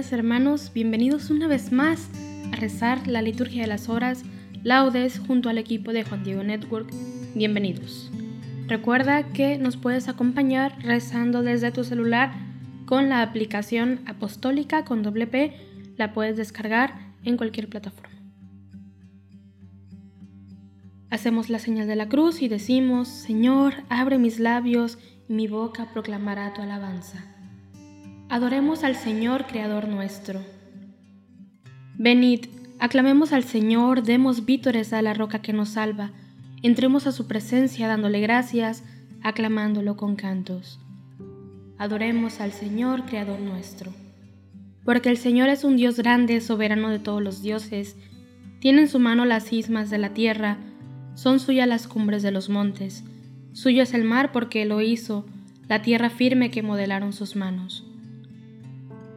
Hermanos, bienvenidos una vez más a rezar la liturgia de las horas, laudes junto al equipo de Juan Diego Network. Bienvenidos. Recuerda que nos puedes acompañar rezando desde tu celular con la aplicación apostólica con doble P, la puedes descargar en cualquier plataforma. Hacemos la señal de la cruz y decimos, Señor, abre mis labios y mi boca proclamará tu alabanza. Adoremos al Señor, Creador nuestro. Venid, aclamemos al Señor, demos vítores a la roca que nos salva, entremos a su presencia dándole gracias, aclamándolo con cantos. Adoremos al Señor, Creador nuestro. Porque el Señor es un Dios grande, soberano de todos los dioses, tiene en su mano las cismas de la tierra, son suyas las cumbres de los montes, suyo es el mar porque lo hizo, la tierra firme que modelaron sus manos.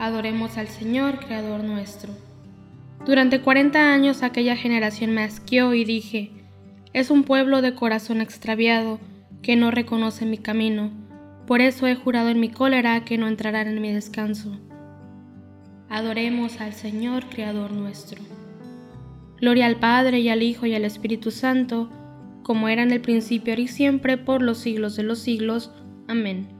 Adoremos al Señor, Creador nuestro. Durante cuarenta años aquella generación me asqueó y dije, es un pueblo de corazón extraviado que no reconoce mi camino, por eso he jurado en mi cólera que no entrarán en mi descanso. Adoremos al Señor, Creador nuestro. Gloria al Padre y al Hijo y al Espíritu Santo, como era en el principio, ahora y siempre, por los siglos de los siglos. Amén.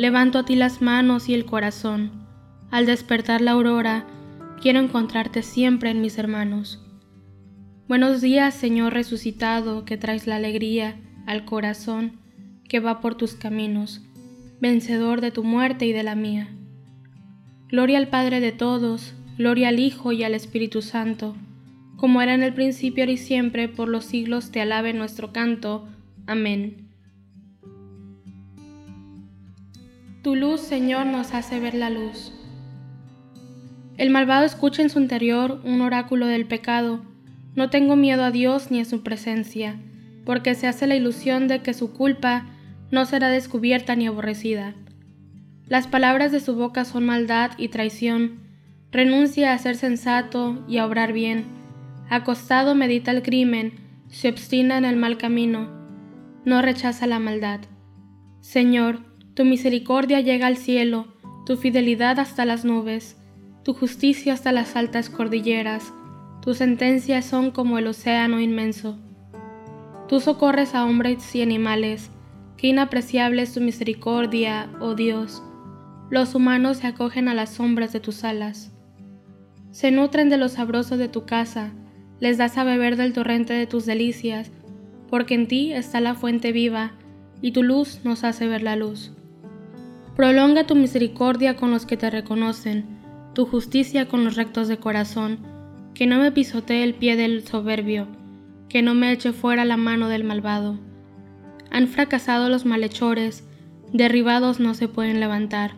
Levanto a ti las manos y el corazón. Al despertar la aurora, quiero encontrarte siempre en mis hermanos. Buenos días, Señor resucitado, que traes la alegría al corazón que va por tus caminos, vencedor de tu muerte y de la mía. Gloria al Padre de todos, gloria al Hijo y al Espíritu Santo, como era en el principio, ahora y siempre, por los siglos te alabe nuestro canto. Amén. Tu luz, Señor, nos hace ver la luz. El malvado escucha en su interior un oráculo del pecado. No tengo miedo a Dios ni a su presencia, porque se hace la ilusión de que su culpa no será descubierta ni aborrecida. Las palabras de su boca son maldad y traición. Renuncia a ser sensato y a obrar bien. Acostado medita el crimen, se obstina en el mal camino. No rechaza la maldad. Señor, tu misericordia llega al cielo, tu fidelidad hasta las nubes. tu justicia hasta las altas cordilleras, tus sentencias son como el océano inmenso. Tú socorres a hombres y animales, qué inapreciable es tu misericordia, oh Dios. Los humanos se acogen a las sombras de tus alas. Se nutren de lo sabroso de tu casa, les das a beber del torrente de tus delicias, porque en ti está la fuente viva, y tu luz nos hace ver la luz. Prolonga tu misericordia con los que te reconocen, tu justicia con los rectos de corazón, que no me pisotee el pie del soberbio, que no me eche fuera la mano del malvado. Han fracasado los malhechores, derribados no se pueden levantar.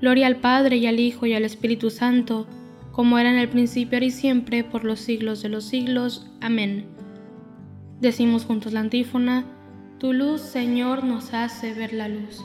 Gloria al Padre y al Hijo y al Espíritu Santo, como era en el principio, y siempre, por los siglos de los siglos. Amén. Decimos juntos la antífona, Tu luz, Señor, nos hace ver la luz.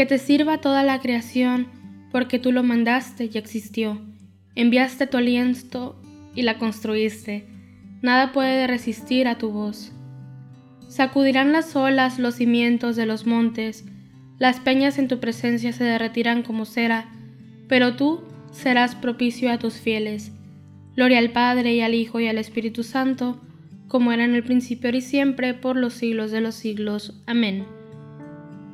Que te sirva toda la creación, porque tú lo mandaste y existió. Enviaste tu aliento y la construiste. Nada puede resistir a tu voz. Sacudirán las olas los cimientos de los montes, las peñas en tu presencia se derretirán como cera, pero tú serás propicio a tus fieles. Gloria al Padre y al Hijo y al Espíritu Santo, como era en el principio y siempre, por los siglos de los siglos. Amén.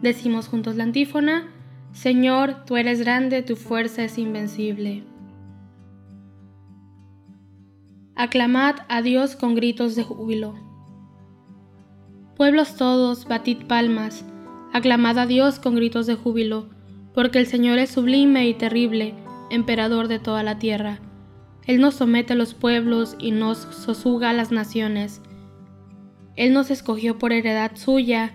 Decimos juntos la antífona, Señor, tú eres grande, tu fuerza es invencible. Aclamad a Dios con gritos de júbilo. Pueblos todos, batid palmas, aclamad a Dios con gritos de júbilo, porque el Señor es sublime y terrible, emperador de toda la tierra. Él nos somete a los pueblos y nos sosuga a las naciones. Él nos escogió por heredad suya,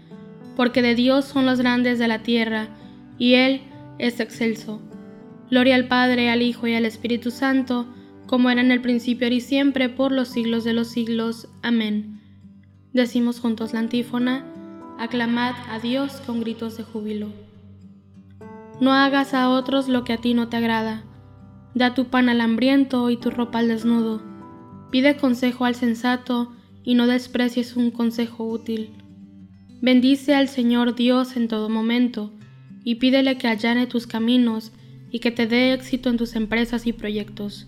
porque de Dios son los grandes de la tierra, y Él es excelso. Gloria al Padre, al Hijo y al Espíritu Santo, como era en el principio y siempre, por los siglos de los siglos. Amén. Decimos juntos la antífona, aclamad a Dios con gritos de júbilo. No hagas a otros lo que a ti no te agrada. Da tu pan al hambriento y tu ropa al desnudo. Pide consejo al sensato y no desprecies un consejo útil. Bendice al Señor Dios en todo momento y pídele que allane tus caminos y que te dé éxito en tus empresas y proyectos.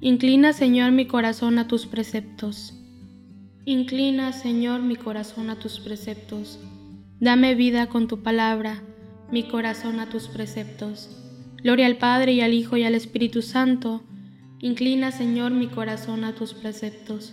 Inclina, Señor, mi corazón a tus preceptos. Inclina, Señor, mi corazón a tus preceptos. Dame vida con tu palabra, mi corazón a tus preceptos. Gloria al Padre y al Hijo y al Espíritu Santo. Inclina, Señor, mi corazón a tus preceptos.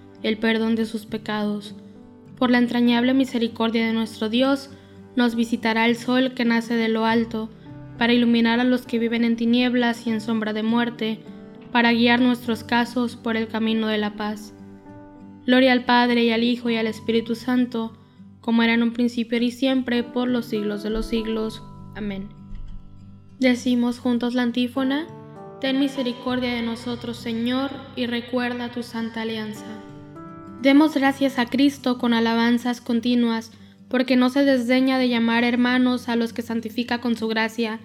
el perdón de sus pecados. Por la entrañable misericordia de nuestro Dios, nos visitará el sol que nace de lo alto, para iluminar a los que viven en tinieblas y en sombra de muerte, para guiar nuestros casos por el camino de la paz. Gloria al Padre y al Hijo y al Espíritu Santo, como era en un principio y siempre, por los siglos de los siglos. Amén. Decimos juntos la antífona, Ten misericordia de nosotros, Señor, y recuerda tu santa alianza. Demos gracias a Cristo con alabanzas continuas, porque no se desdeña de llamar hermanos a los que santifica con su gracia.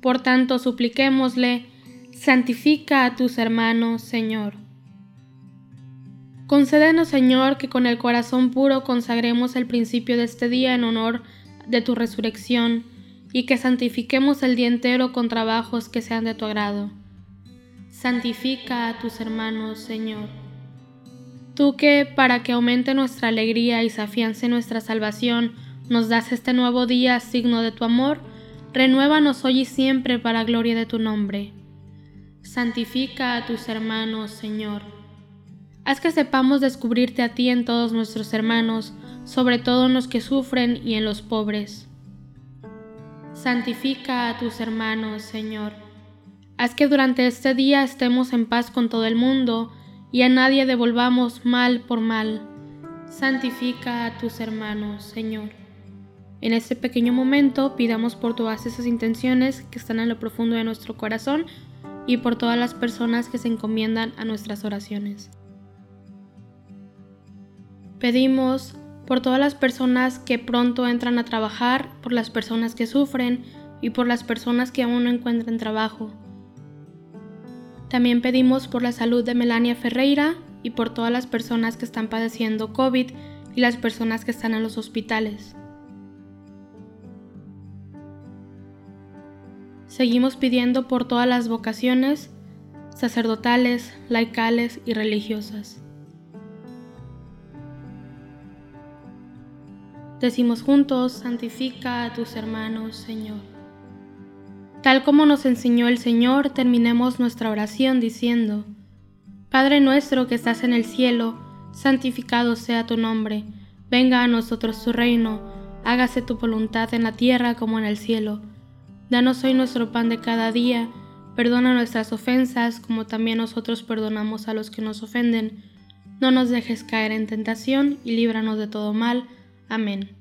Por tanto, supliquémosle, santifica a tus hermanos, Señor. Concédenos, Señor, que con el corazón puro consagremos el principio de este día en honor de tu resurrección, y que santifiquemos el día entero con trabajos que sean de tu agrado. Santifica a tus hermanos, Señor. Tú que, para que aumente nuestra alegría y se afiance nuestra salvación, nos das este nuevo día signo de tu amor, renuévanos hoy y siempre para gloria de tu nombre. Santifica a tus hermanos, Señor. Haz que sepamos descubrirte a ti en todos nuestros hermanos, sobre todo en los que sufren y en los pobres. Santifica a tus hermanos, Señor. Haz que durante este día estemos en paz con todo el mundo y a nadie devolvamos mal por mal. Santifica a tus hermanos, Señor. En este pequeño momento pidamos por todas esas intenciones que están en lo profundo de nuestro corazón y por todas las personas que se encomiendan a nuestras oraciones. Pedimos por todas las personas que pronto entran a trabajar, por las personas que sufren y por las personas que aún no encuentran trabajo. También pedimos por la salud de Melania Ferreira y por todas las personas que están padeciendo COVID y las personas que están en los hospitales. Seguimos pidiendo por todas las vocaciones sacerdotales, laicales y religiosas. Decimos juntos, santifica a tus hermanos, Señor. Tal como nos enseñó el Señor, terminemos nuestra oración diciendo, Padre nuestro que estás en el cielo, santificado sea tu nombre, venga a nosotros tu reino, hágase tu voluntad en la tierra como en el cielo. Danos hoy nuestro pan de cada día, perdona nuestras ofensas como también nosotros perdonamos a los que nos ofenden. No nos dejes caer en tentación y líbranos de todo mal. Amén.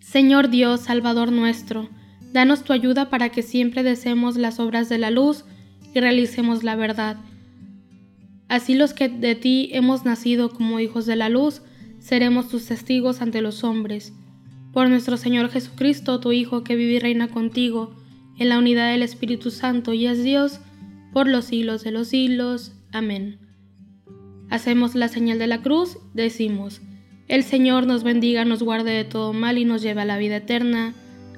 Señor Dios, Salvador nuestro, danos tu ayuda para que siempre deseemos las obras de la luz y realicemos la verdad. Así los que de ti hemos nacido como hijos de la luz, seremos tus testigos ante los hombres. Por nuestro Señor Jesucristo, tu Hijo, que vive y reina contigo, en la unidad del Espíritu Santo y es Dios, por los siglos de los siglos. Amén. Hacemos la señal de la cruz, decimos, el Señor nos bendiga, nos guarde de todo mal y nos lleve a la vida eterna.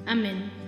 Amén.